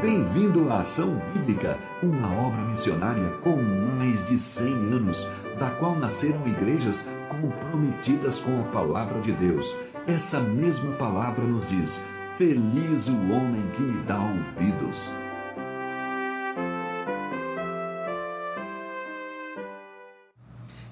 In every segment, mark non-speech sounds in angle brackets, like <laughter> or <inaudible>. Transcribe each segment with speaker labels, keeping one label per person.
Speaker 1: Bem-vindo à Ação Bíblica, uma obra missionária com mais de 100 anos, da qual nasceram igrejas comprometidas com a palavra de Deus. Essa mesma palavra nos diz: Feliz o homem que me dá ouvidos.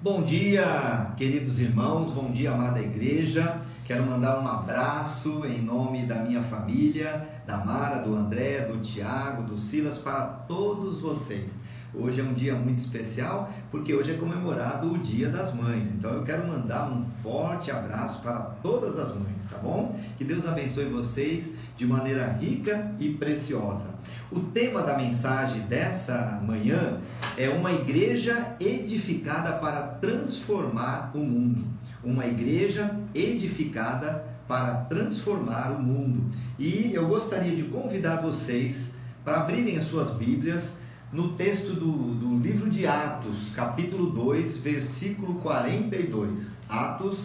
Speaker 2: Bom dia, queridos irmãos, bom dia, amada igreja. Quero mandar um abraço em nome da minha família, da Mara, do André, do Tiago, do Silas, para todos vocês. Hoje é um dia muito especial porque hoje é comemorado o Dia das Mães. Então eu quero mandar um forte abraço para todas as mães, tá bom? Que Deus abençoe vocês de maneira rica e preciosa. O tema da mensagem dessa manhã é uma igreja edificada para transformar o mundo. Uma igreja edificada para transformar o mundo. E eu gostaria de convidar vocês para abrirem as suas Bíblias no texto do, do livro de Atos, capítulo 2, versículo 42. Atos,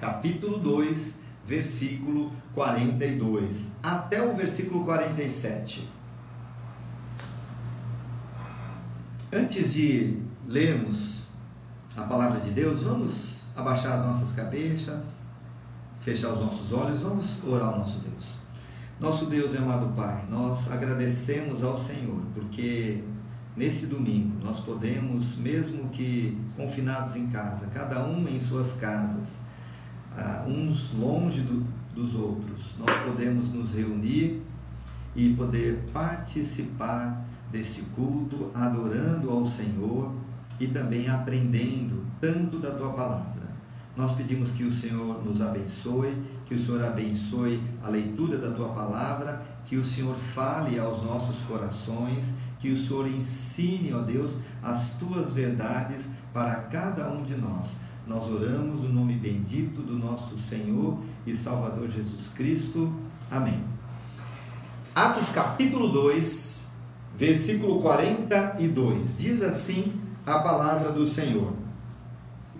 Speaker 2: capítulo 2, versículo 42, até o versículo 47. Antes de lermos a palavra de Deus, vamos abaixar as nossas cabeças, fechar os nossos olhos, vamos orar ao nosso Deus. Nosso Deus e amado Pai, nós agradecemos ao Senhor, porque nesse domingo nós podemos, mesmo que confinados em casa, cada um em suas casas, uh, uns longe do, dos outros, nós podemos nos reunir e poder participar deste culto, adorando ao Senhor e também aprendendo tanto da tua palavra. Nós pedimos que o Senhor nos abençoe, que o Senhor abençoe a leitura da tua palavra, que o Senhor fale aos nossos corações, que o Senhor ensine, ó Deus, as tuas verdades para cada um de nós. Nós oramos no nome bendito do nosso Senhor e Salvador Jesus Cristo. Amém. Atos capítulo 2, versículo 42. Diz assim a palavra do Senhor: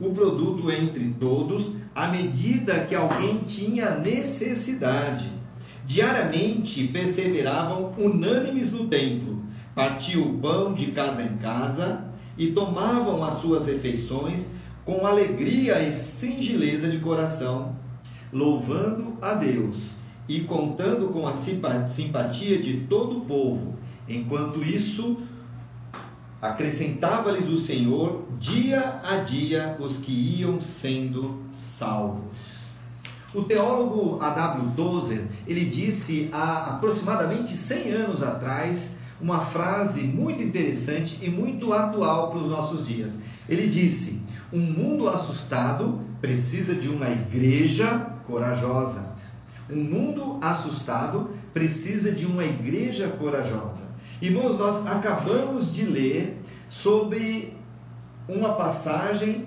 Speaker 2: o produto entre todos à medida que alguém tinha necessidade. Diariamente perseveravam unânimes no templo, partiam o pão de casa em casa e tomavam as suas refeições com alegria e singeleza de coração, louvando a Deus e contando com a simpatia de todo o povo. Enquanto isso, acrescentava-lhes o Senhor dia a dia os que iam sendo salvos. O teólogo A.W. Tozer, ele disse há aproximadamente 100 anos atrás uma frase muito interessante e muito atual para os nossos dias. Ele disse: um mundo assustado precisa de uma igreja corajosa. Um mundo assustado precisa de uma igreja corajosa. Irmãos, nós acabamos de ler sobre uma passagem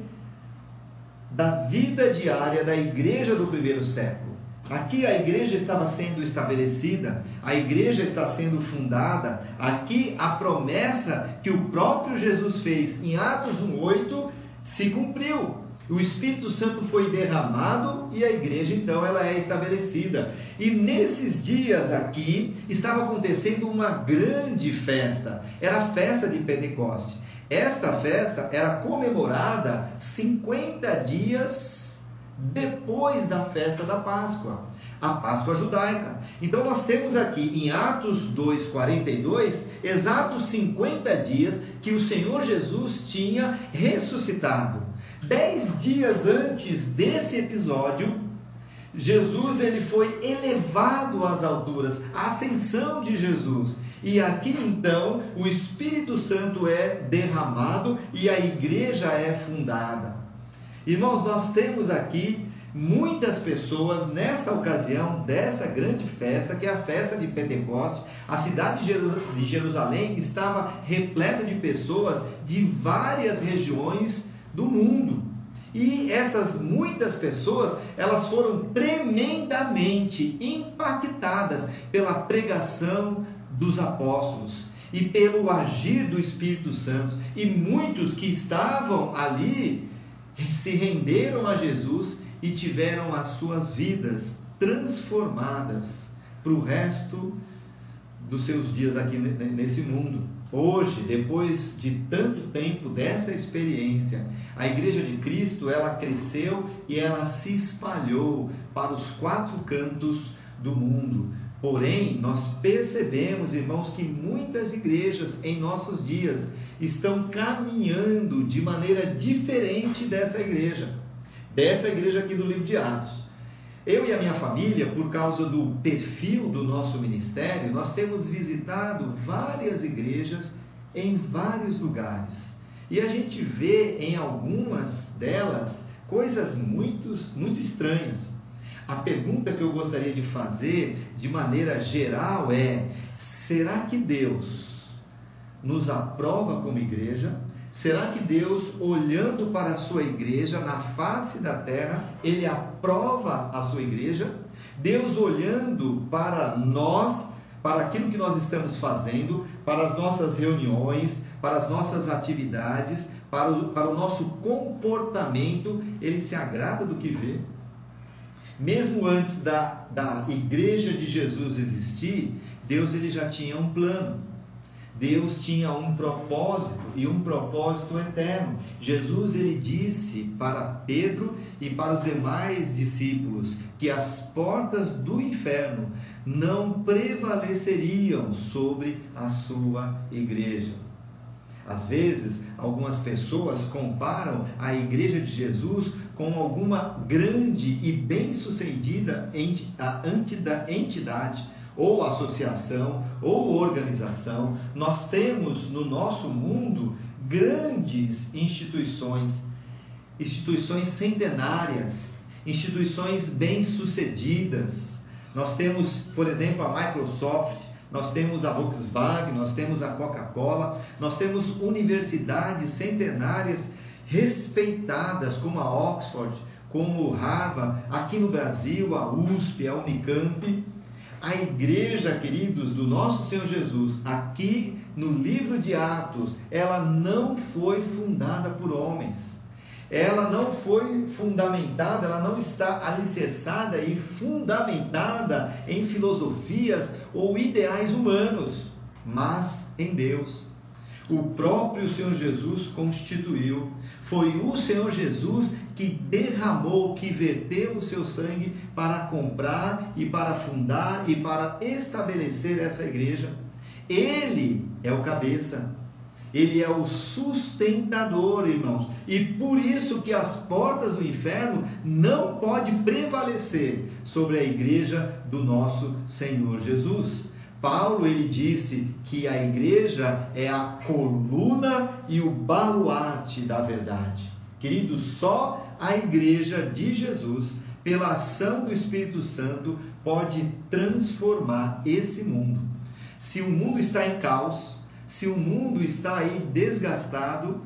Speaker 2: da vida diária da igreja do primeiro século. Aqui a igreja estava sendo estabelecida, a igreja está sendo fundada. Aqui a promessa que o próprio Jesus fez em Atos 1:8 se cumpriu. O Espírito Santo foi derramado e a igreja então ela é estabelecida. E nesses dias aqui estava acontecendo uma grande festa. Era a festa de Pentecoste. Esta festa era comemorada 50 dias depois da festa da Páscoa, a Páscoa judaica. Então nós temos aqui em Atos 2:42 exatos 50 dias que o Senhor Jesus tinha ressuscitado. Dez dias antes desse episódio, Jesus ele foi elevado às alturas, a ascensão de Jesus. E aqui então o Espírito Santo é derramado e a igreja é fundada. Irmãos, nós temos aqui muitas pessoas nessa ocasião dessa grande festa, que é a festa de Pentecostes, a cidade de Jerusalém estava repleta de pessoas de várias regiões do mundo. E essas muitas pessoas, elas foram tremendamente impactadas pela pregação dos apóstolos e pelo agir do Espírito Santo. E muitos que estavam ali se renderam a Jesus e tiveram as suas vidas transformadas para o resto dos seus dias aqui nesse mundo. Hoje, depois de tanto tempo dessa experiência, a Igreja de Cristo ela cresceu e ela se espalhou para os quatro cantos do mundo. Porém, nós percebemos, irmãos, que muitas igrejas em nossos dias estão caminhando de maneira diferente dessa igreja, dessa igreja aqui do livro de Atos. Eu e a minha família, por causa do perfil do nosso ministério, nós temos visitado várias igrejas em vários lugares. E a gente vê em algumas delas coisas muito, muito estranhas. A pergunta que eu gostaria de fazer de maneira geral é: será que Deus nos aprova como igreja? Será que Deus, olhando para a sua igreja na face da terra, ele aprova a sua igreja? Deus olhando para nós, para aquilo que nós estamos fazendo, para as nossas reuniões, para as nossas atividades, para o, para o nosso comportamento, ele se agrada do que vê? Mesmo antes da, da igreja de Jesus existir, Deus ele já tinha um plano. Deus tinha um propósito e um propósito eterno. Jesus ele disse para Pedro e para os demais discípulos que as portas do inferno não prevaleceriam sobre a sua igreja. Às vezes, algumas pessoas comparam a igreja de Jesus com alguma grande e bem-sucedida entidade ou associação, ou organização, nós temos no nosso mundo grandes instituições, instituições centenárias, instituições bem-sucedidas. Nós temos, por exemplo, a Microsoft, nós temos a Volkswagen, nós temos a Coca-Cola, nós temos universidades centenárias respeitadas, como a Oxford, como Harvard, aqui no Brasil, a USP, a Unicamp. A igreja, queridos, do nosso Senhor Jesus, aqui no livro de Atos, ela não foi fundada por homens. Ela não foi fundamentada, ela não está alicerçada e fundamentada em filosofias ou ideais humanos, mas em Deus. O próprio Senhor Jesus constituiu. Foi o Senhor Jesus que derramou, que verteu o seu sangue para comprar e para fundar e para estabelecer essa igreja. Ele é o cabeça. Ele é o sustentador, irmãos. E por isso que as portas do inferno não podem prevalecer sobre a igreja do nosso Senhor Jesus. Paulo ele disse que a igreja é a coluna e o baluarte da verdade. Querido, só a igreja de Jesus, pela ação do Espírito Santo, pode transformar esse mundo. Se o mundo está em caos, se o mundo está aí desgastado,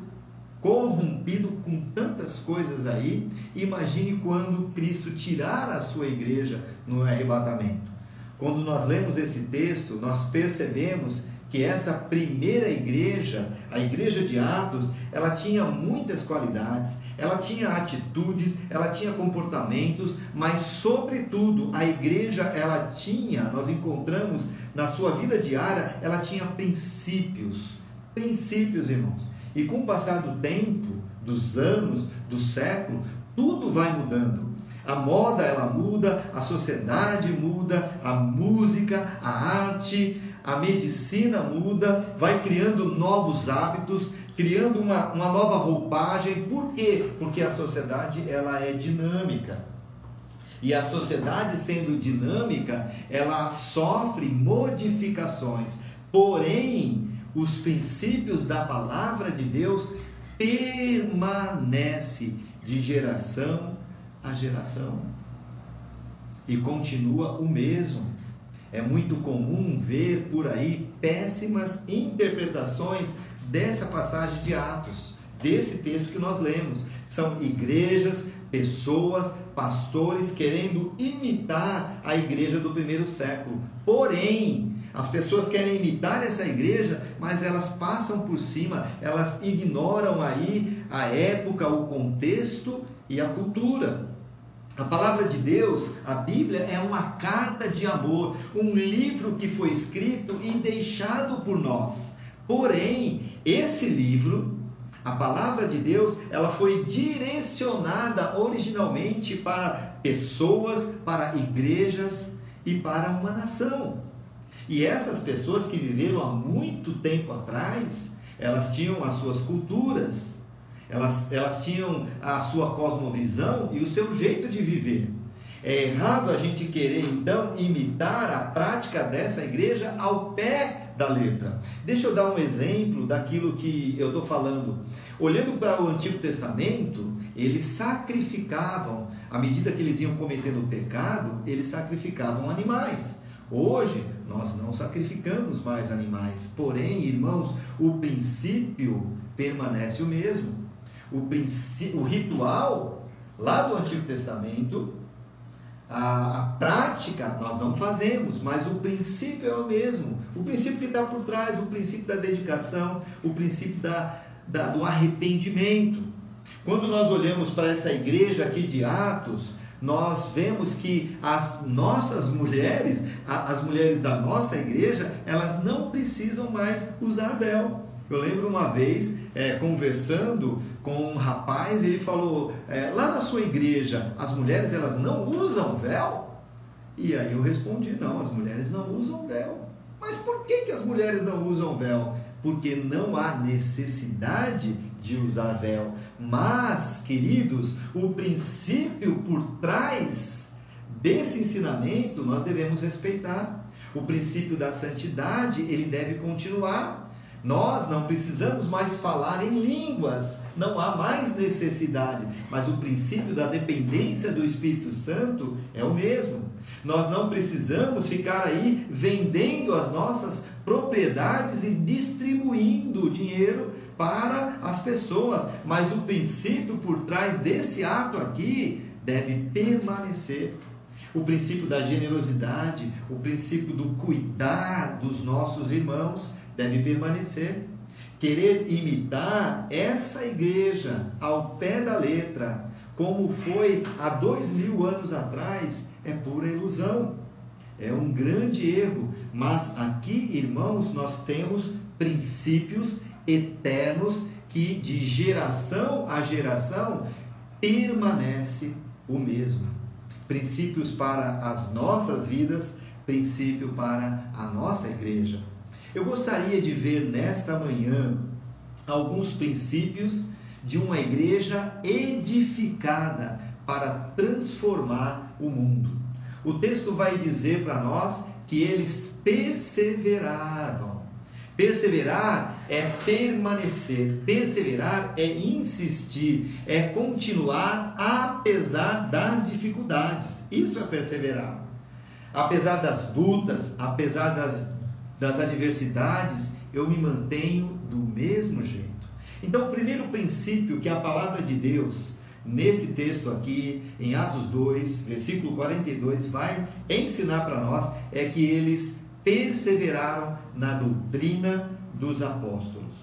Speaker 2: corrompido com tantas coisas aí, imagine quando Cristo tirar a sua igreja no arrebatamento. Quando nós lemos esse texto, nós percebemos que essa primeira igreja, a igreja de Atos, ela tinha muitas qualidades, ela tinha atitudes, ela tinha comportamentos, mas sobretudo a igreja ela tinha, nós encontramos na sua vida diária, ela tinha princípios, princípios, irmãos. E com o passar do tempo, dos anos, do século, tudo vai mudando. A moda ela muda, a sociedade muda, a música, a arte, a medicina muda, vai criando novos hábitos, criando uma, uma nova roupagem. Por quê? Porque a sociedade ela é dinâmica. E a sociedade sendo dinâmica, ela sofre modificações. Porém, os princípios da palavra de Deus permanecem de geração a geração. E continua o mesmo. É muito comum ver por aí péssimas interpretações dessa passagem de Atos, desse texto que nós lemos. São igrejas, pessoas, pastores querendo imitar a igreja do primeiro século. Porém, as pessoas querem imitar essa igreja, mas elas passam por cima, elas ignoram aí a época, o contexto e a cultura. A palavra de Deus, a Bíblia, é uma carta de amor, um livro que foi escrito e deixado por nós. Porém, esse livro, a palavra de Deus, ela foi direcionada originalmente para pessoas, para igrejas e para uma nação. E essas pessoas que viveram há muito tempo atrás, elas tinham as suas culturas, elas, elas tinham a sua cosmovisão e o seu jeito de viver. É errado a gente querer então imitar a prática dessa igreja ao pé da letra. Deixa eu dar um exemplo daquilo que eu estou falando. Olhando para o Antigo Testamento, eles sacrificavam, à medida que eles iam cometendo o pecado, eles sacrificavam animais. Hoje, nós não sacrificamos mais animais, porém, irmãos, o princípio permanece o mesmo o, o ritual lá do Antigo Testamento, a, a, prática nós não fazemos, mas o princípio é o mesmo. O princípio que está por trás, o princípio da dedicação, o princípio da, da, do arrependimento. Quando nós olhamos para essa igreja aqui de Atos, nós vemos que as nossas mulheres, as mulheres da nossa igreja, elas não precisam mais usar véu. Eu lembro uma vez, é, conversando com um rapaz, ele falou: é, lá na sua igreja, as mulheres elas não usam véu? E aí eu respondi: não, as mulheres não usam véu. Mas por que, que as mulheres não usam véu? Porque não há necessidade de usar véu. Mas, queridos, o princípio por trás desse ensinamento nós devemos respeitar. O princípio da santidade, ele deve continuar. Nós não precisamos mais falar em línguas, não há mais necessidade, mas o princípio da dependência do Espírito Santo é o mesmo. Nós não precisamos ficar aí vendendo as nossas propriedades e distribuindo o dinheiro para as pessoas, mas o princípio por trás desse ato aqui deve permanecer. O princípio da generosidade, o princípio do cuidar dos nossos irmãos deve permanecer. Querer imitar essa igreja ao pé da letra, como foi há dois mil anos atrás, é pura ilusão. É um grande erro. Mas aqui, irmãos, nós temos princípios eternos que de geração a geração permanece o mesmo. Princípios para as nossas vidas, princípio para a nossa igreja. Eu gostaria de ver nesta manhã alguns princípios de uma igreja edificada para transformar o mundo. O texto vai dizer para nós que eles perseveraram. Perseverar é permanecer, perseverar é insistir, é continuar apesar das dificuldades. Isso é perseverar. Apesar das lutas, apesar das das adversidades, eu me mantenho do mesmo jeito. Então, o primeiro princípio que a palavra de Deus, nesse texto aqui, em Atos 2, versículo 42, vai ensinar para nós é que eles perseveraram na doutrina dos apóstolos.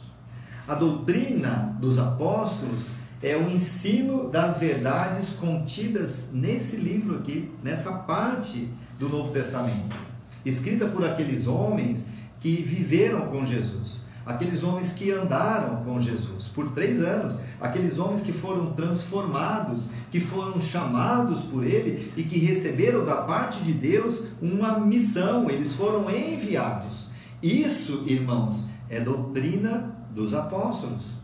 Speaker 2: A doutrina dos apóstolos é o ensino das verdades contidas nesse livro aqui, nessa parte do Novo Testamento escrita por aqueles homens que viveram com Jesus, aqueles homens que andaram com Jesus por três anos, aqueles homens que foram transformados, que foram chamados por Ele e que receberam da parte de Deus uma missão, eles foram enviados. Isso, irmãos, é doutrina dos apóstolos.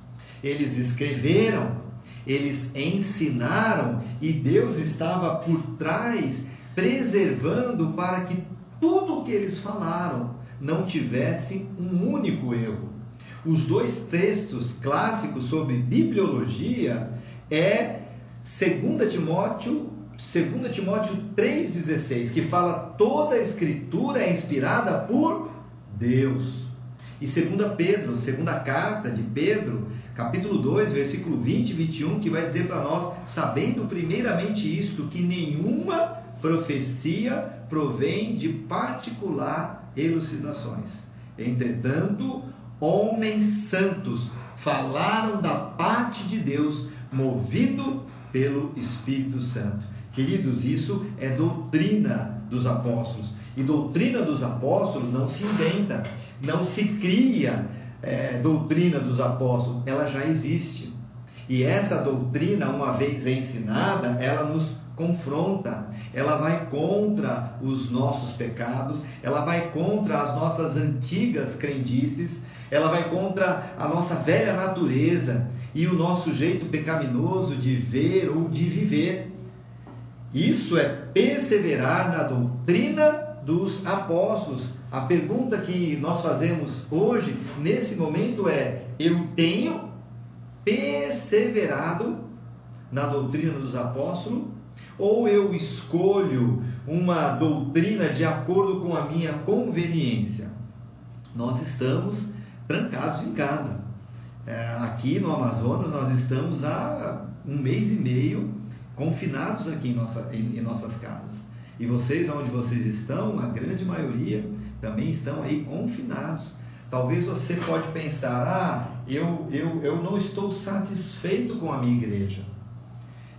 Speaker 2: Eles escreveram, eles ensinaram e Deus estava por trás, preservando para que tudo o que eles falaram não tivesse um único erro. Os dois textos clássicos sobre bibliologia é 2 Timóteo, 2 Timóteo 3,16, que fala toda a escritura é inspirada por Deus. E 2 Pedro, segunda carta de Pedro, capítulo 2, versículo 20 e 21, que vai dizer para nós, sabendo primeiramente isto, que nenhuma profecia provém de particular elucidações. Entretanto, homens santos falaram da parte de Deus, movido pelo Espírito Santo. Queridos, isso é doutrina dos apóstolos. E doutrina dos apóstolos não se inventa, não se cria é, doutrina dos apóstolos, ela já existe. E essa doutrina, uma vez ensinada, ela nos confronta, ela vai contra os nossos pecados, ela vai contra as nossas antigas crendices, ela vai contra a nossa velha natureza e o nosso jeito pecaminoso de ver ou de viver. Isso é perseverar na doutrina dos apóstolos. A pergunta que nós fazemos hoje, nesse momento, é: eu tenho perseverado na doutrina dos apóstolos? Ou eu escolho uma doutrina de acordo com a minha conveniência? Nós estamos trancados em casa. É, aqui no Amazonas, nós estamos há um mês e meio confinados aqui em, nossa, em, em nossas casas. E vocês, onde vocês estão, a grande maioria também estão aí confinados. Talvez você pode pensar, ah, eu, eu, eu não estou satisfeito com a minha igreja.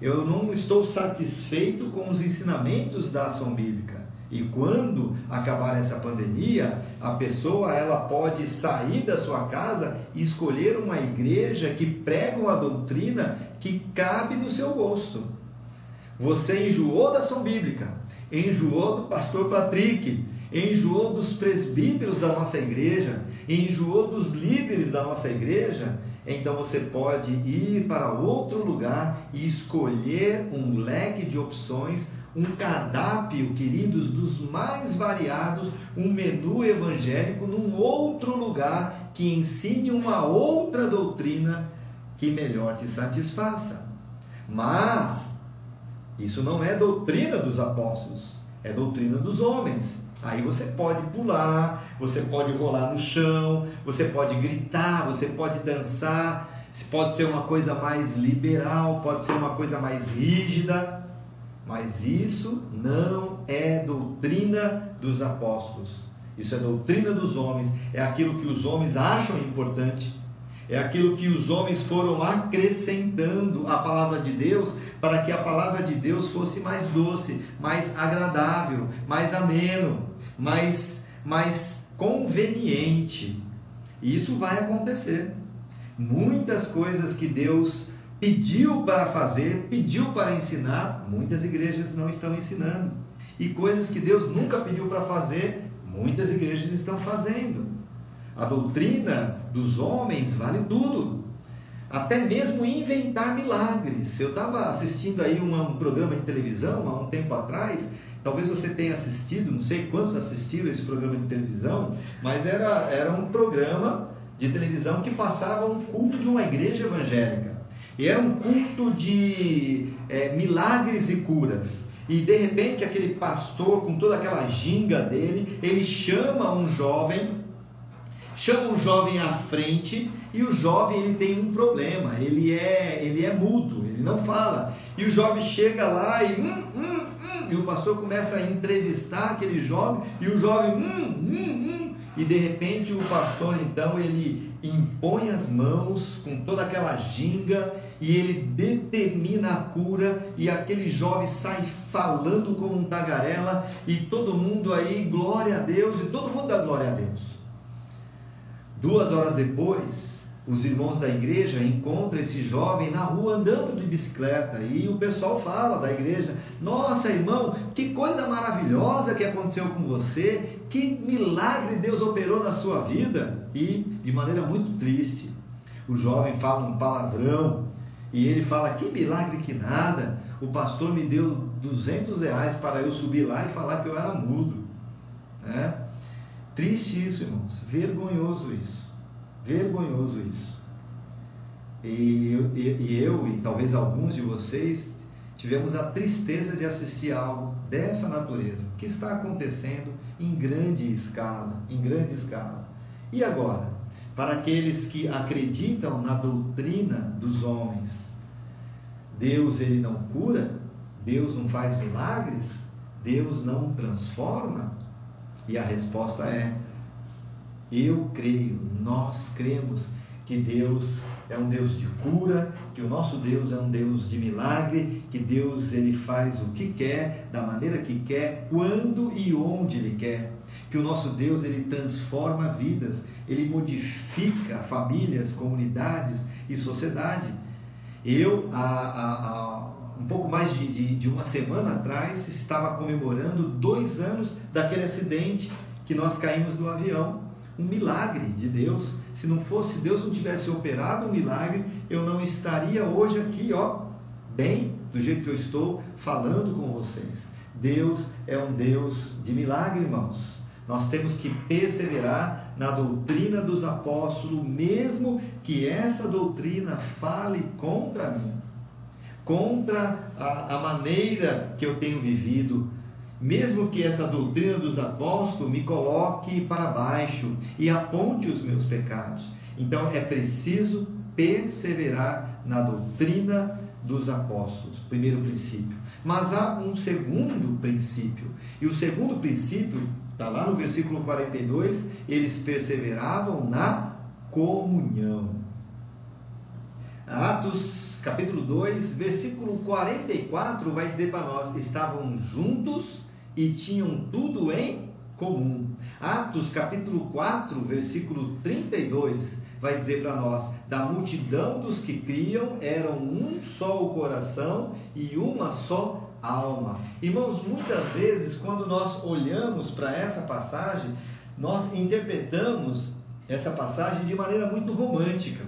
Speaker 2: Eu não estou satisfeito com os ensinamentos da ação bíblica. E quando acabar essa pandemia, a pessoa ela pode sair da sua casa e escolher uma igreja que prega uma doutrina que cabe no seu gosto. Você enjoou da ação bíblica, enjoou do pastor Patrick, enjoou dos presbíteros da nossa igreja, enjoou dos líderes da nossa igreja, então você pode ir para outro lugar e escolher um leque de opções, um cardápio, queridos, dos mais variados, um menu evangélico num outro lugar que ensine uma outra doutrina que melhor te satisfaça. Mas isso não é doutrina dos apóstolos, é doutrina dos homens. Aí você pode pular, você pode rolar no chão, você pode gritar, você pode dançar, pode ser uma coisa mais liberal, pode ser uma coisa mais rígida, mas isso não é doutrina dos apóstolos. Isso é doutrina dos homens, é aquilo que os homens acham importante, é aquilo que os homens foram acrescentando à palavra de Deus para que a palavra de Deus fosse mais doce, mais agradável, mais ameno mais, mais conveniente. E isso vai acontecer. Muitas coisas que Deus pediu para fazer, pediu para ensinar, muitas igrejas não estão ensinando. E coisas que Deus nunca pediu para fazer, muitas igrejas estão fazendo. A doutrina dos homens vale tudo. Até mesmo inventar milagres. Eu estava assistindo aí um, um programa de televisão há um tempo atrás Talvez você tenha assistido, não sei quantos assistiram esse programa de televisão, mas era, era um programa de televisão que passava um culto de uma igreja evangélica. E era um culto de é, milagres e curas. E de repente aquele pastor, com toda aquela ginga dele, ele chama um jovem, chama um jovem à frente, e o jovem ele tem um problema, ele é, ele é mudo, ele não fala. E o jovem chega lá e hum, hum, e o pastor começa a entrevistar aquele jovem, e o jovem, hum, hum, hum, e de repente o pastor então ele impõe as mãos com toda aquela ginga e ele determina a cura e aquele jovem sai falando como um tagarela e todo mundo aí glória a Deus e todo mundo dá glória a Deus. Duas horas depois os irmãos da igreja encontram esse jovem na rua andando de bicicleta e o pessoal fala da igreja: Nossa, irmão, que coisa maravilhosa que aconteceu com você, que milagre Deus operou na sua vida. E de maneira muito triste, o jovem fala um palavrão e ele fala: Que milagre que nada, o pastor me deu 200 reais para eu subir lá e falar que eu era mudo. É? Triste isso, irmãos, vergonhoso isso. Vergonhoso isso. E, e, e eu, e talvez alguns de vocês, tivemos a tristeza de assistir algo dessa natureza, que está acontecendo em grande escala, em grande escala. E agora, para aqueles que acreditam na doutrina dos homens, Deus ele não cura, Deus não faz milagres, Deus não transforma? E a resposta é: eu creio, nós cremos que Deus é um Deus de cura, que o nosso Deus é um Deus de milagre, que Deus ele faz o que quer, da maneira que quer, quando e onde ele quer. Que o nosso Deus ele transforma vidas, ele modifica famílias, comunidades e sociedade. Eu, há, há, há um pouco mais de, de, de uma semana atrás, estava comemorando dois anos daquele acidente que nós caímos do avião. Um milagre de Deus. Se não fosse Deus não tivesse operado um milagre, eu não estaria hoje aqui, ó, bem do jeito que eu estou falando com vocês. Deus é um Deus de milagre, irmãos. Nós temos que perseverar na doutrina dos apóstolos, mesmo que essa doutrina fale contra mim, contra a, a maneira que eu tenho vivido, mesmo que essa doutrina dos apóstolos me coloque para baixo e aponte os meus pecados. Então é preciso perseverar na doutrina dos apóstolos, primeiro princípio. Mas há um segundo princípio, e o segundo princípio está lá no versículo 42, eles perseveravam na comunhão. Atos capítulo 2, versículo 44 vai dizer para nós: estavam juntos e tinham tudo em comum. Atos capítulo 4, versículo 32 vai dizer para nós: da multidão dos que criam eram um só o coração e uma só alma. Irmãos, muitas vezes quando nós olhamos para essa passagem, nós interpretamos essa passagem de maneira muito romântica.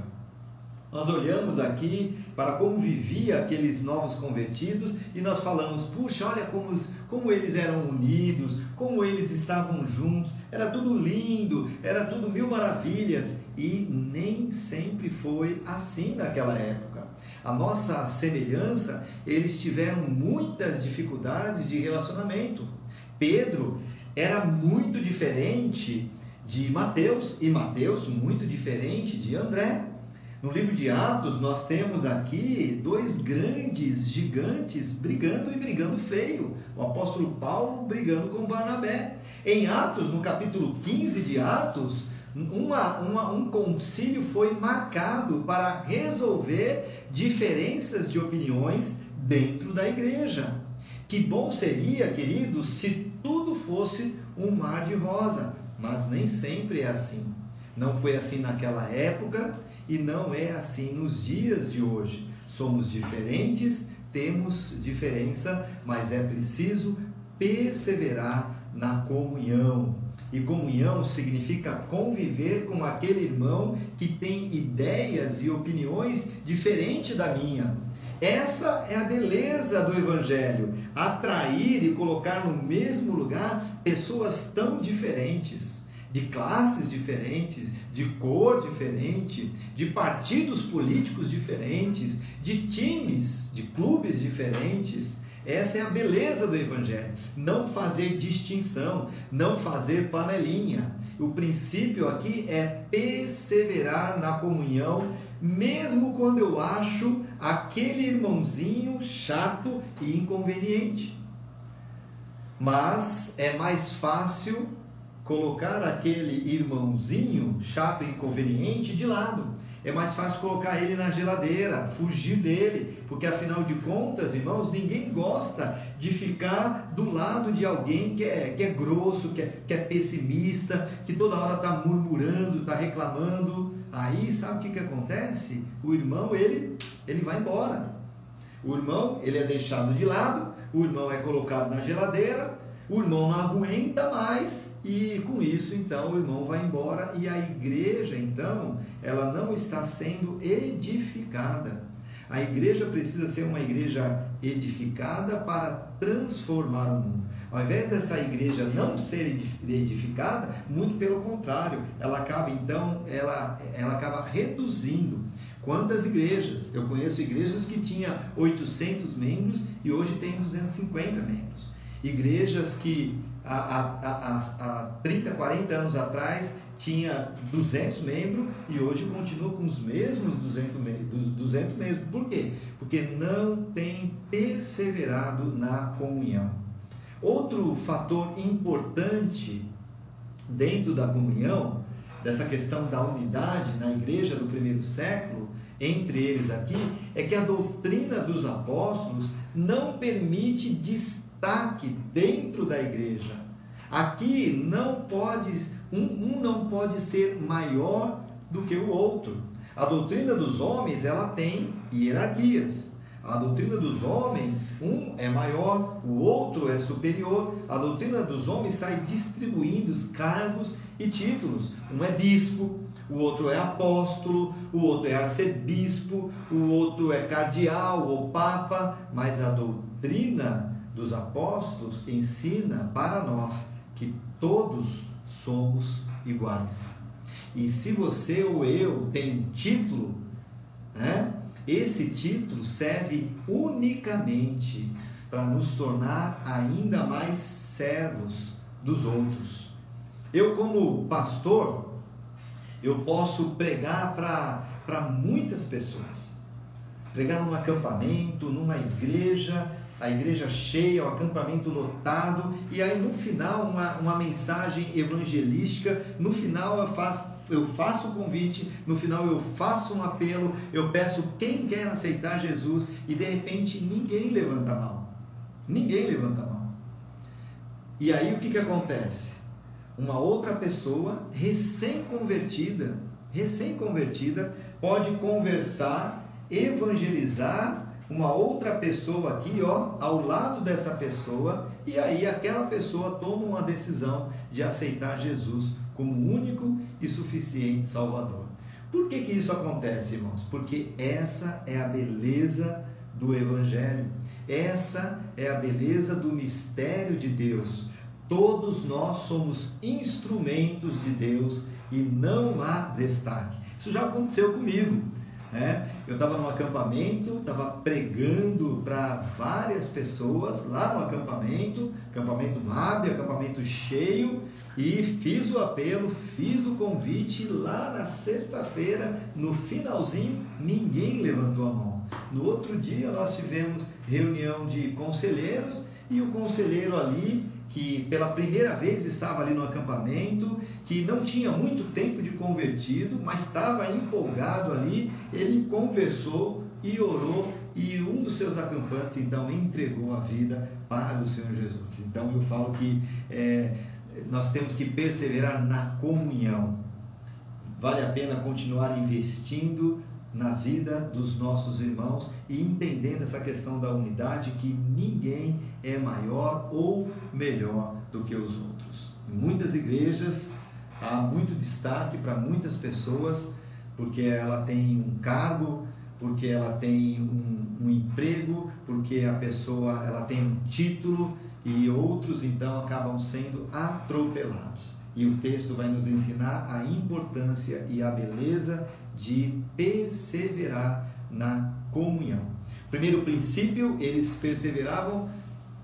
Speaker 2: Nós olhamos aqui para como vivia aqueles novos convertidos e nós falamos: puxa, olha como, como eles eram unidos, como eles estavam juntos, era tudo lindo, era tudo mil maravilhas. E nem sempre foi assim naquela época. A nossa semelhança, eles tiveram muitas dificuldades de relacionamento. Pedro era muito diferente de Mateus e Mateus muito diferente de André. No livro de Atos, nós temos aqui dois grandes gigantes brigando e brigando feio. O apóstolo Paulo brigando com Barnabé. Em Atos, no capítulo 15 de Atos, uma, uma, um concílio foi marcado para resolver diferenças de opiniões dentro da igreja. Que bom seria, queridos, se tudo fosse um mar de rosa, mas nem sempre é assim. Não foi assim naquela época e não é assim nos dias de hoje. Somos diferentes, temos diferença, mas é preciso perseverar na comunhão. E comunhão significa conviver com aquele irmão que tem ideias e opiniões diferentes da minha. Essa é a beleza do Evangelho: atrair e colocar no mesmo lugar pessoas tão diferentes de classes diferentes, de cor diferente, de partidos políticos diferentes, de times, de clubes diferentes. Essa é a beleza do Evangelho. Não fazer distinção, não fazer panelinha. O princípio aqui é perseverar na comunhão, mesmo quando eu acho aquele irmãozinho chato e inconveniente. Mas é mais fácil colocar aquele irmãozinho chato e inconveniente de lado. É mais fácil colocar ele na geladeira, fugir dele, porque afinal de contas, irmãos, ninguém gosta de ficar do lado de alguém que é, que é grosso, que é, que é pessimista, que toda hora está murmurando, está reclamando. Aí, sabe o que, que acontece? O irmão, ele, ele vai embora. O irmão, ele é deixado de lado, o irmão é colocado na geladeira, o irmão não aguenta mais e com isso, então, o irmão vai embora e a igreja, então, ela não está sendo edificada. A igreja precisa ser uma igreja edificada para transformar o mundo. Ao invés dessa igreja não ser edificada, muito pelo contrário, ela acaba então, ela, ela acaba reduzindo. Quantas igrejas? Eu conheço igrejas que tinham 800 membros e hoje tem 250 membros. Igrejas que há, há, há, há 30, 40 anos atrás tinha 200 membros e hoje continua com os mesmos 200, 200 membros. Por quê? Porque não tem perseverado na comunhão. Outro fator importante dentro da comunhão, dessa questão da unidade na igreja do primeiro século, entre eles aqui, é que a doutrina dos apóstolos não permite destaque dentro da igreja. Aqui não pode, um, um não pode ser maior do que o outro. A doutrina dos homens, ela tem hierarquias. A doutrina dos homens, um é maior, o outro é superior. A doutrina dos homens sai distribuindo os cargos e títulos. Um é bispo, o outro é apóstolo, o outro é arcebispo, o outro é cardeal ou papa, mas a doutrina dos apóstolos ensina para nós que todos somos iguais. E se você ou eu tem um título, né? Esse título serve unicamente para nos tornar ainda mais servos dos outros. Eu, como pastor, eu posso pregar para muitas pessoas. Pregar num acampamento, numa igreja, a igreja cheia, o acampamento lotado, e aí no final uma, uma mensagem evangelística, no final eu faço eu faço o convite, no final eu faço um apelo, eu peço quem quer aceitar Jesus e de repente ninguém levanta a mão. Ninguém levanta a mão. E aí o que, que acontece? Uma outra pessoa recém-convertida, recém-convertida, pode conversar, evangelizar uma outra pessoa aqui, ó, ao lado dessa pessoa, e aí aquela pessoa toma uma decisão de aceitar Jesus como único e suficiente Salvador. Por que, que isso acontece, irmãos? Porque essa é a beleza do Evangelho, essa é a beleza do mistério de Deus. Todos nós somos instrumentos de Deus e não há destaque. Isso já aconteceu comigo. Né? Eu estava num acampamento, estava pregando para várias pessoas lá no acampamento, acampamento MAB, acampamento cheio, e fiz o apelo, fiz o convite lá na sexta-feira, no finalzinho, ninguém levantou a mão. No outro dia nós tivemos reunião de conselheiros e o conselheiro ali que pela primeira vez estava ali no acampamento, que não tinha muito tempo de convertido, mas estava empolgado ali, ele conversou e orou e um dos seus acampantes então entregou a vida para o Senhor Jesus. Então eu falo que é, nós temos que perseverar na comunhão. Vale a pena continuar investindo na vida dos nossos irmãos e entendendo essa questão da unidade que ninguém é maior ou melhor do que os outros. Em muitas igrejas há muito destaque para muitas pessoas porque ela tem um cargo, porque ela tem um, um emprego, porque a pessoa ela tem um título e outros então acabam sendo atropelados. E o texto vai nos ensinar a importância e a beleza de perseverar na comunhão. Primeiro princípio, eles perseveravam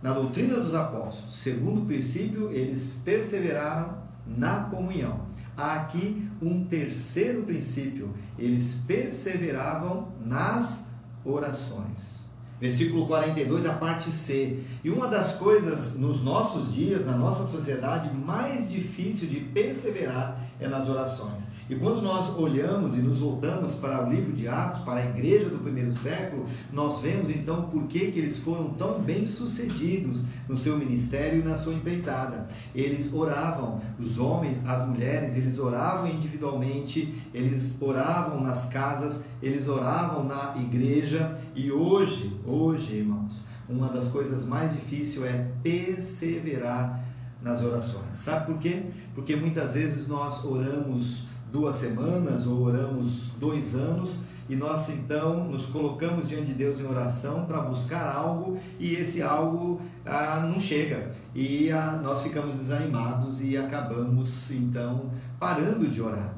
Speaker 2: na doutrina dos apóstolos. Segundo princípio, eles perseveraram na comunhão. Há aqui um terceiro princípio, eles perseveravam nas orações. Versículo 42, a parte C. E uma das coisas nos nossos dias, na nossa sociedade, mais difícil de perseverar é nas orações. E quando nós olhamos e nos voltamos para o livro de Atos, para a igreja do primeiro século, nós vemos então por que, que eles foram tão bem sucedidos no seu ministério e na sua empreitada. Eles oravam, os homens, as mulheres, eles oravam individualmente, eles oravam nas casas, eles oravam na igreja. E hoje, hoje, irmãos, uma das coisas mais difíceis é perseverar nas orações. Sabe por quê? Porque muitas vezes nós oramos duas semanas ou oramos dois anos e nós então nos colocamos diante de Deus em oração para buscar algo e esse algo ah, não chega e ah, nós ficamos desanimados e acabamos então parando de orar.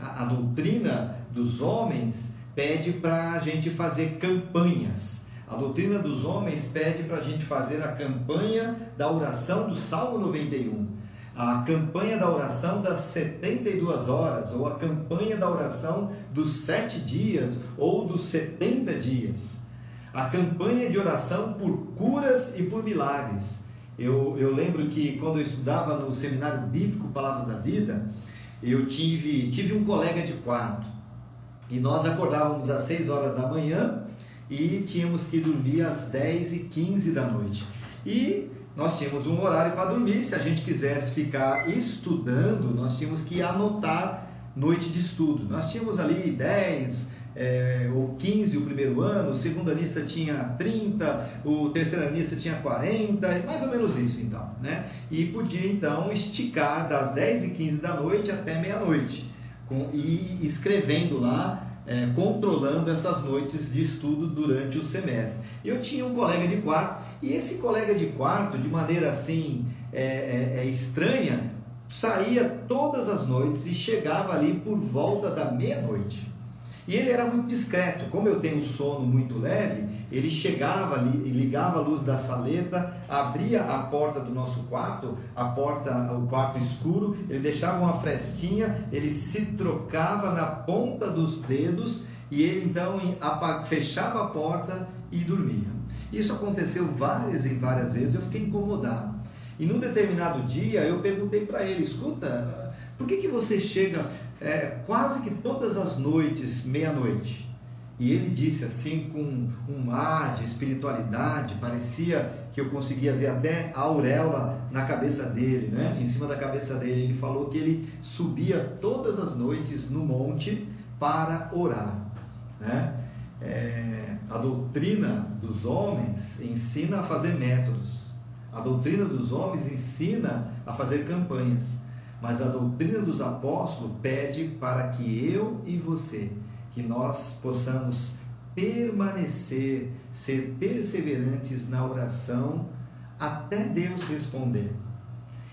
Speaker 2: A, a doutrina dos homens pede para a gente fazer campanhas. A doutrina dos homens pede para a gente fazer a campanha da oração do Salmo 91, a campanha da oração das 72 horas, ou a campanha da oração dos sete dias, ou dos 70 dias. A campanha de oração por curas e por milagres. Eu, eu lembro que quando eu estudava no seminário bíblico Palavra da Vida, eu tive, tive um colega de quarto. E nós acordávamos às 6 horas da manhã e tínhamos que dormir às 10 e 15 da noite. E nós tínhamos um horário para dormir. Se a gente quisesse ficar estudando, nós tínhamos que anotar noite de estudo. Nós tínhamos ali 10 é, ou 15 o primeiro ano, o segundo anista tinha 30, o terceiro anista tinha 40, mais ou menos isso então. Né? E podia então esticar das 10 e 15 da noite até meia-noite, e escrevendo lá é, controlando essas noites de estudo durante o semestre. Eu tinha um colega de quarto, e esse colega de quarto, de maneira assim é, é, é estranha, saía todas as noites e chegava ali por volta da meia-noite. E ele era muito discreto, como eu tenho um sono muito leve, ele chegava ali, ligava a luz da saleta, abria a porta do nosso quarto, a porta, o quarto escuro, ele deixava uma frestinha, ele se trocava na ponta dos dedos e ele então fechava a porta e dormia. Isso aconteceu várias e várias vezes, eu fiquei incomodado. E num determinado dia eu perguntei para ele: escuta, por que, que você chega é, quase que todas as noites, meia-noite. E ele disse assim com um ar de espiritualidade, parecia que eu conseguia ver até a auréola na cabeça dele, né? em cima da cabeça dele. Ele falou que ele subia todas as noites no monte para orar. Né? É, a doutrina dos homens ensina a fazer métodos. A doutrina dos homens ensina a fazer campanhas. Mas a doutrina dos apóstolos pede para que eu e você, que nós possamos permanecer, ser perseverantes na oração até Deus responder.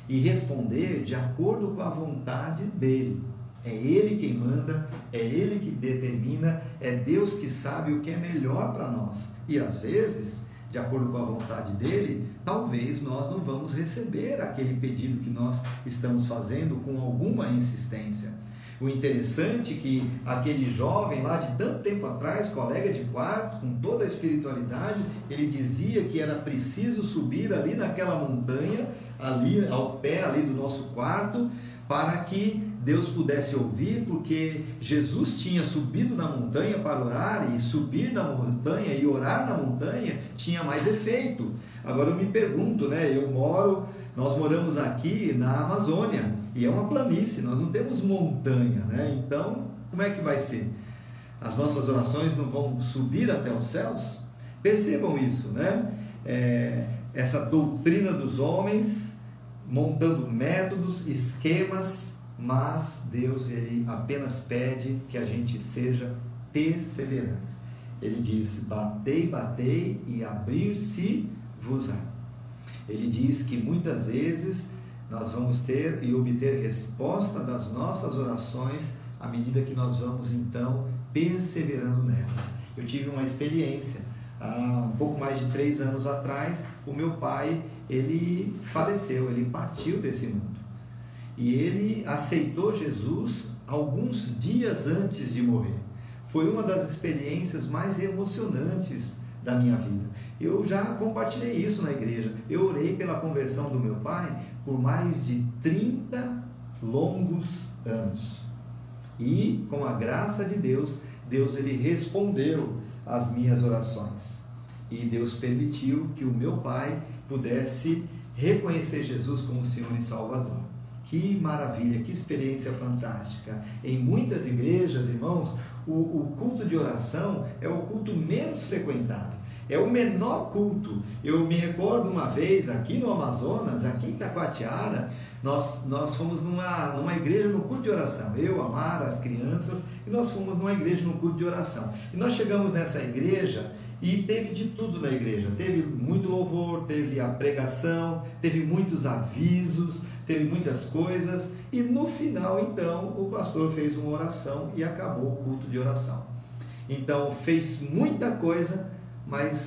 Speaker 2: E responder de acordo com a vontade dele. É Ele quem manda, é Ele que determina, é Deus que sabe o que é melhor para nós. E às vezes de acordo com a vontade dele, talvez nós não vamos receber aquele pedido que nós estamos fazendo com alguma insistência. O interessante é que aquele jovem lá de tanto tempo atrás, colega de quarto, com toda a espiritualidade, ele dizia que era preciso subir ali naquela montanha, ali ao pé ali do nosso quarto, para que Deus pudesse ouvir, porque Jesus tinha subido na montanha para orar, e subir na montanha e orar na montanha tinha mais efeito. Agora eu me pergunto, né? Eu moro, nós moramos aqui na Amazônia, e é uma planície, nós não temos montanha, né? Então, como é que vai ser? As nossas orações não vão subir até os céus? Percebam isso, né? É, essa doutrina dos homens, montando métodos, esquemas, mas Deus ele apenas pede que a gente seja perseverante. Ele diz: Batei, batei e abrir-se-vos-á. Ele diz que muitas vezes nós vamos ter e obter resposta das nossas orações à medida que nós vamos então perseverando nelas. Eu tive uma experiência há um pouco mais de três anos atrás. O meu pai ele faleceu, ele partiu desse mundo. E ele aceitou Jesus alguns dias antes de morrer. Foi uma das experiências mais emocionantes da minha vida. Eu já compartilhei isso na igreja. Eu orei pela conversão do meu pai por mais de 30 longos anos. E com a graça de Deus, Deus ele respondeu às minhas orações. E Deus permitiu que o meu pai pudesse reconhecer Jesus como Senhor e Salvador. Que maravilha, que experiência fantástica. Em muitas igrejas, irmãos, o, o, culto de oração é o culto menos frequentado. É o menor culto. Eu me recordo uma vez aqui no Amazonas, aqui em Taquatiara, nós, nós fomos numa, numa igreja no culto de oração. Eu, a Mara, as crianças, e nós fomos numa igreja no culto de oração. E nós chegamos nessa igreja e teve de tudo na igreja. Teve muito louvor, teve a pregação, teve muitos avisos, teve muitas coisas, e no final, então, o pastor fez uma oração e acabou o culto de oração. Então fez muita coisa, mas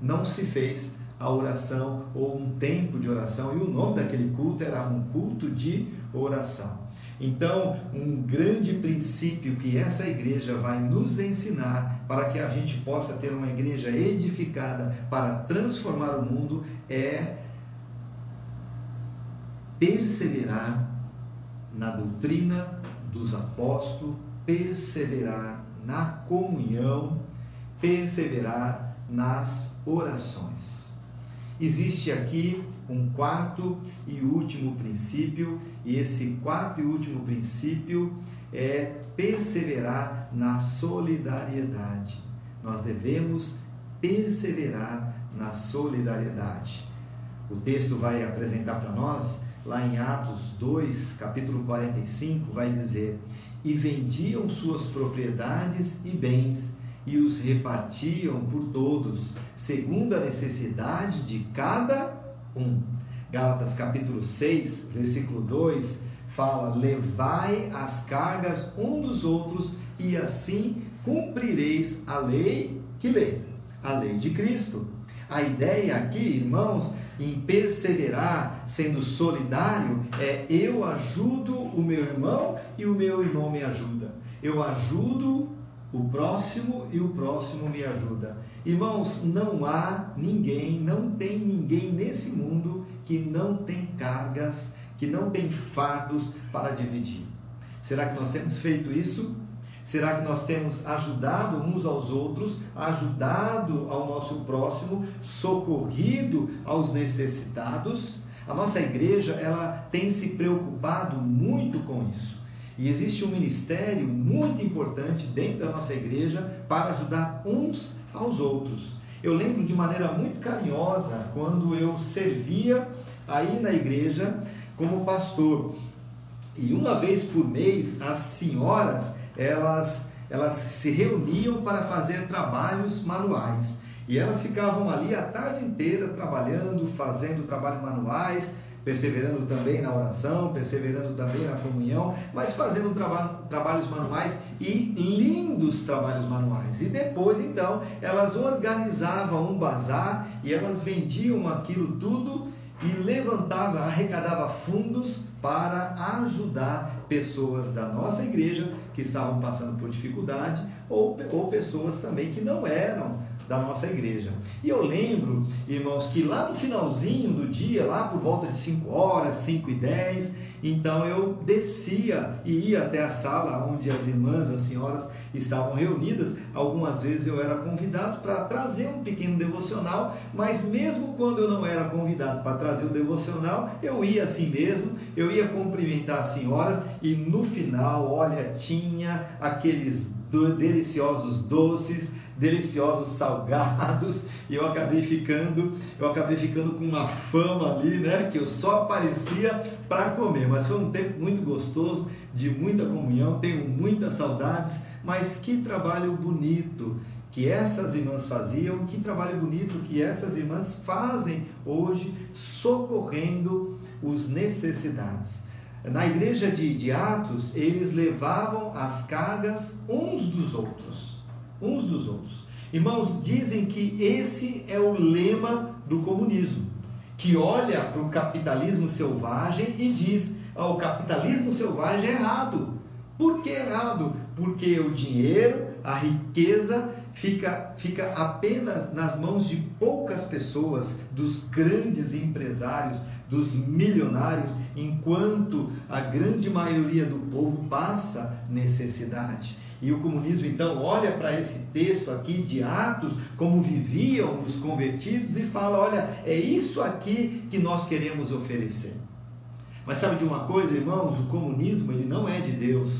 Speaker 2: não se fez a oração ou um tempo de oração. E o nome daquele culto era um culto de oração. Então, um grande princípio que essa igreja vai nos ensinar para que a gente possa ter uma igreja edificada para transformar o mundo é perseverar na doutrina dos apóstolos, perseverar na comunhão, perseverar nas orações. Existe aqui um quarto e último princípio, e esse quarto e último princípio é perseverar na solidariedade. Nós devemos perseverar na solidariedade. O texto vai apresentar para nós, lá em Atos 2, capítulo 45, vai dizer: E vendiam suas propriedades e bens, e os repartiam por todos segundo a necessidade de cada um. Gálatas capítulo 6, versículo 2, fala: Levai as cargas um dos outros, e assim cumprireis a lei, que lei? A lei de Cristo. A ideia aqui, irmãos, em perseverar, sendo solidário, é eu ajudo o meu irmão e o meu irmão me ajuda. Eu ajudo o próximo e o próximo me ajuda. Irmãos, não há ninguém, não tem ninguém nesse mundo que não tem cargas, que não tem fardos para dividir. Será que nós temos feito isso? Será que nós temos ajudado uns aos outros, ajudado ao nosso próximo, socorrido aos necessitados? A nossa igreja, ela tem se preocupado muito com isso. E existe um ministério muito importante dentro da nossa igreja para ajudar uns aos outros. Eu lembro de maneira muito carinhosa quando eu servia aí na igreja como pastor. E uma vez por mês as senhoras, elas, elas se reuniam para fazer trabalhos manuais. E elas ficavam ali a tarde inteira trabalhando, fazendo trabalhos manuais, perseverando também na oração, perseverando também na comunhão, mas fazendo traba trabalhos manuais e lindos trabalhos manuais. E depois, então, elas organizavam um bazar e elas vendiam aquilo tudo e levantava, arrecadava fundos para ajudar pessoas da nossa igreja que estavam passando por dificuldade ou, ou pessoas também que não eram da nossa igreja. E eu lembro, irmãos, que lá no finalzinho do dia, lá por volta de 5 horas, 5 e 10, então eu descia e ia até a sala onde as irmãs, as senhoras estavam reunidas. Algumas vezes eu era convidado para trazer um pequeno devocional, mas mesmo quando eu não era convidado para trazer o devocional, eu ia assim mesmo, eu ia cumprimentar as senhoras e no final, olha, tinha aqueles deliciosos doces, deliciosos salgados, <laughs> e eu acabei ficando, eu acabei ficando com uma fama ali, né, que eu só aparecia para comer, mas foi um tempo muito gostoso, de muita comunhão, tenho muitas saudades, mas que trabalho bonito que essas irmãs faziam, que trabalho bonito que essas irmãs fazem hoje, socorrendo os necessitados. Na igreja de, de Atos, eles levavam as cargas uns dos outros uns dos outros. Irmãos, dizem que esse é o lema do comunismo, que olha para o capitalismo selvagem e diz: oh, o capitalismo selvagem é errado. Por que errado? Porque o dinheiro, a riqueza, fica, fica apenas nas mãos de poucas pessoas, dos grandes empresários, dos milionários, enquanto a grande maioria do povo passa necessidade. E o comunismo então olha para esse texto aqui de Atos, como viviam os convertidos, e fala: olha, é isso aqui que nós queremos oferecer. Mas sabe de uma coisa, irmãos? O comunismo ele não é de Deus.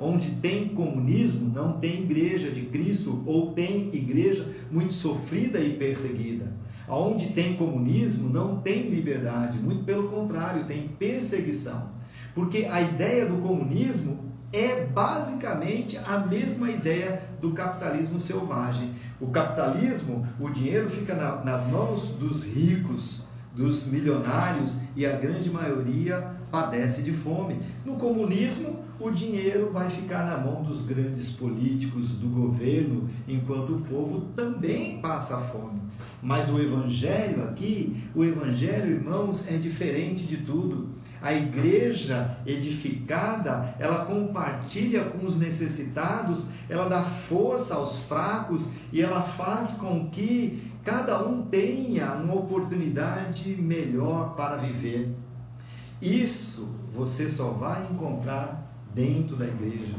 Speaker 2: Onde tem comunismo, não tem igreja de Cristo, ou tem igreja muito sofrida e perseguida. Onde tem comunismo, não tem liberdade, muito pelo contrário, tem perseguição. Porque a ideia do comunismo é basicamente a mesma ideia do capitalismo selvagem. O capitalismo, o dinheiro fica na, nas mãos dos ricos, dos milionários e a grande maioria padece de fome. No comunismo, o dinheiro vai ficar na mão dos grandes políticos do governo, enquanto o povo também passa fome. Mas o evangelho aqui, o evangelho, irmãos, é diferente de tudo. A igreja edificada, ela compartilha com os necessitados, ela dá força aos fracos e ela faz com que cada um tenha uma oportunidade melhor para viver. Isso você só vai encontrar dentro da igreja.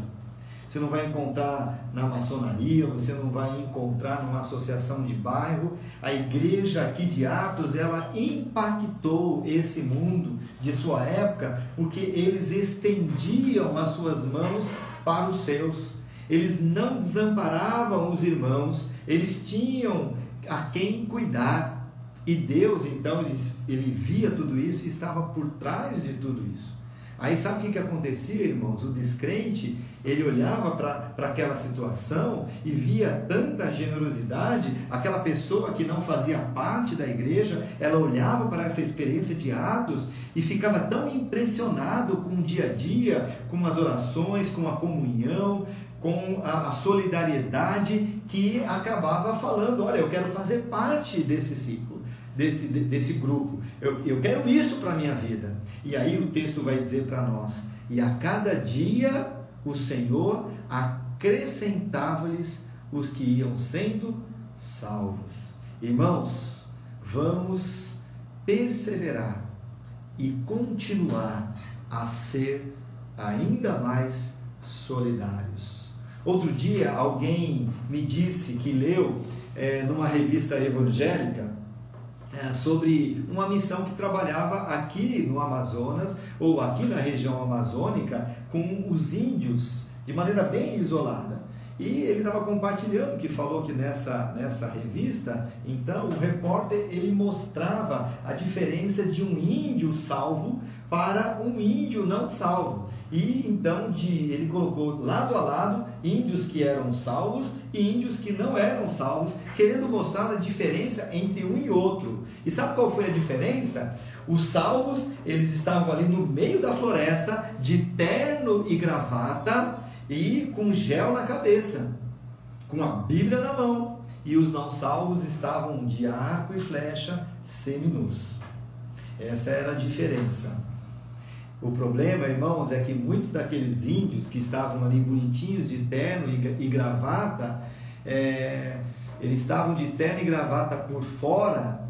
Speaker 2: Você não vai encontrar na maçonaria, você não vai encontrar numa associação de bairro. A igreja aqui de Atos, ela impactou esse mundo de sua época, porque eles estendiam as suas mãos para os seus. Eles não desamparavam os irmãos, eles tinham a quem cuidar. E Deus, então, ele, ele via tudo isso e estava por trás de tudo isso. Aí sabe o que, que acontecia, irmãos? O descrente, ele olhava para aquela situação e via tanta generosidade, aquela pessoa que não fazia parte da igreja, ela olhava para essa experiência de Atos e ficava tão impressionado com o dia a dia, com as orações, com a comunhão, com a, a solidariedade, que acabava falando: olha, eu quero fazer parte desse ciclo, desse, desse grupo. Eu, eu quero isso para a minha vida. E aí o texto vai dizer para nós: e a cada dia o Senhor acrescentava-lhes os que iam sendo salvos. Irmãos, vamos perseverar e continuar a ser ainda mais solidários. Outro dia, alguém me disse que leu é, numa revista evangélica é, sobre uma missão que trabalhava aqui no Amazonas ou aqui na região amazônica com os índios de maneira bem isolada. E ele estava compartilhando que falou que nessa, nessa revista, então o repórter ele mostrava a diferença de um índio salvo para um índio não salvo. E então de, ele colocou lado a lado índios que eram salvos e índios que não eram salvos, querendo mostrar a diferença entre um e outro. E sabe qual foi a diferença? Os salvos, eles estavam ali no meio da floresta, de terno e gravata e com gel na cabeça, com a Bíblia na mão. E os não salvos estavam de arco e flecha seminus. Essa era a diferença. O problema, irmãos, é que muitos daqueles índios que estavam ali bonitinhos de terno e gravata, é, eles estavam de terno e gravata por fora,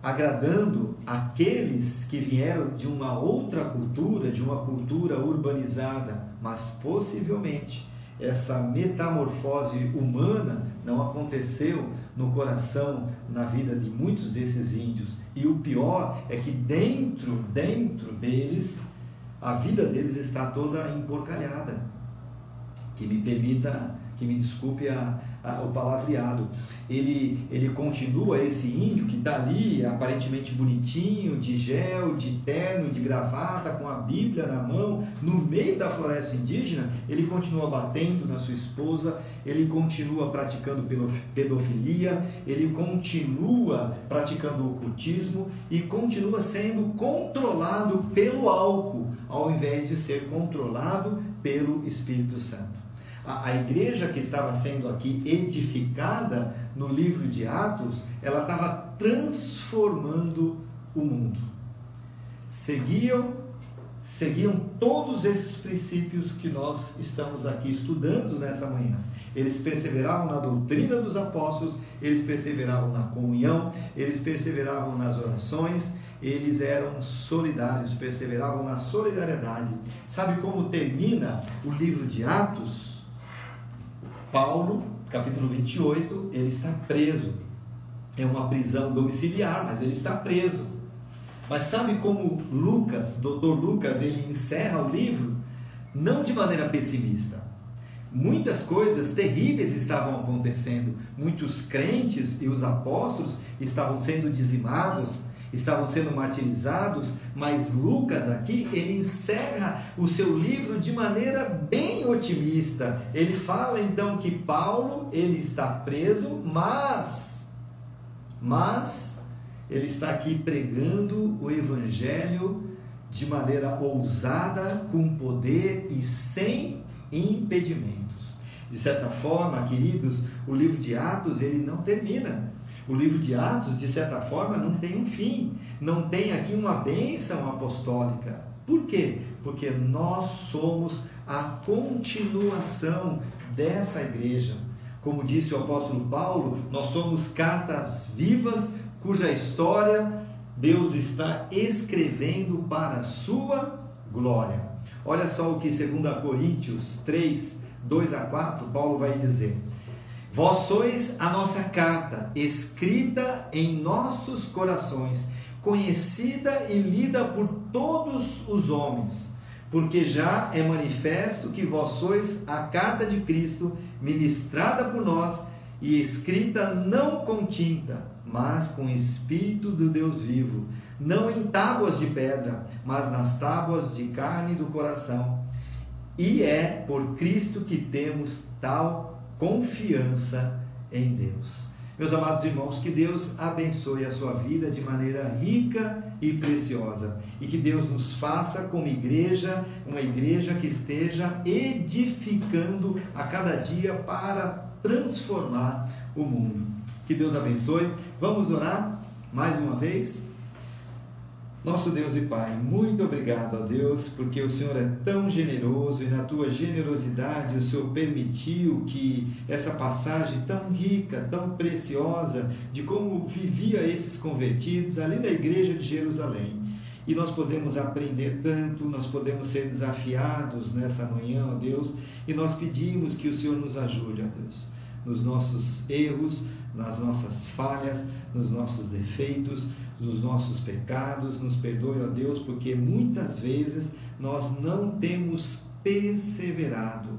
Speaker 2: agradando aqueles que vieram de uma outra cultura, de uma cultura urbanizada, mas possivelmente essa metamorfose humana não aconteceu no coração, na vida de muitos desses índios. E o pior é que dentro, dentro deles a vida deles está toda emporcalhada. Que me permita, que me desculpe a, a, o palavreado. Ele, ele continua, esse índio que está ali, aparentemente bonitinho, de gel, de terno, de gravata, com a Bíblia na mão, no meio da floresta indígena, ele continua batendo na sua esposa, ele continua praticando pedofilia, ele continua praticando ocultismo e continua sendo controlado pelo álcool, ao invés de ser controlado pelo Espírito Santo. A, a igreja que estava sendo aqui edificada no livro de Atos, ela estava transformando o mundo. Seguiam, seguiam todos esses princípios que nós estamos aqui estudando nessa manhã. Eles perseveravam na doutrina dos apóstolos, eles perseveravam na comunhão, eles perseveravam nas orações, eles eram solidários, perseveravam na solidariedade. Sabe como termina o livro de Atos? Paulo, capítulo 28, ele está preso. É uma prisão domiciliar, mas ele está preso. Mas sabe como Lucas, doutor Lucas, ele encerra o livro? Não de maneira pessimista. Muitas coisas terríveis estavam acontecendo. Muitos crentes e os apóstolos estavam sendo dizimados, estavam sendo martirizados, mas Lucas aqui, ele encerra o seu livro de maneira bem otimista. Ele fala então que Paulo, ele está preso, mas mas ele está aqui pregando o evangelho de maneira ousada, com poder e sem impedimentos. De certa forma, queridos, o livro de Atos ele não termina. O livro de Atos, de certa forma, não tem um fim. Não tem aqui uma bênção apostólica. Por quê? Porque nós somos a continuação dessa igreja. Como disse o apóstolo Paulo, nós somos cartas vivas cuja história Deus está escrevendo para a sua glória. Olha só o que 2 Coríntios 3, 2 a 4, Paulo vai dizer: Vós sois a nossa carta, escrita em nossos corações, conhecida e lida por todos os homens, porque já é manifesto que vós sois a carta de Cristo, ministrada por nós e escrita não com tinta, mas com o Espírito do Deus vivo, não em tábuas de pedra, mas nas tábuas de carne do coração. E é por Cristo que temos tal confiança em Deus. Meus amados irmãos, que Deus abençoe a sua vida de maneira rica e preciosa e que Deus nos faça como igreja, uma igreja que esteja edificando a cada dia para transformar o mundo. Que Deus abençoe. Vamos orar mais uma vez? Nosso Deus e Pai, muito obrigado a Deus, porque o Senhor é tão generoso e na tua generosidade o Senhor permitiu que essa passagem tão rica, tão preciosa, de como vivia esses convertidos ali na igreja de Jerusalém. E nós podemos aprender tanto, nós podemos ser desafiados nessa manhã, ó Deus, e nós pedimos que o Senhor nos ajude, ó Deus, nos nossos erros, nas nossas falhas, nos nossos defeitos, nos nossos pecados, nos perdoe, ó Deus, porque muitas vezes nós não temos perseverado,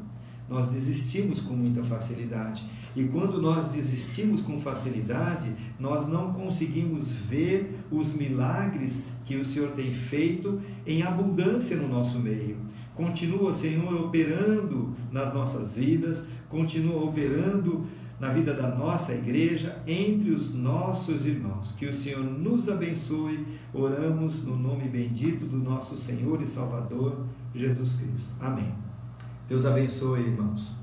Speaker 2: nós desistimos com muita facilidade. E quando nós desistimos com facilidade, nós não conseguimos ver os milagres que o Senhor tem feito em abundância no nosso meio. Continua, Senhor, operando nas nossas vidas, continua operando na vida da nossa igreja, entre os nossos irmãos. Que o Senhor nos abençoe. Oramos no nome bendito do nosso Senhor e Salvador Jesus Cristo. Amém. Deus abençoe, irmãos.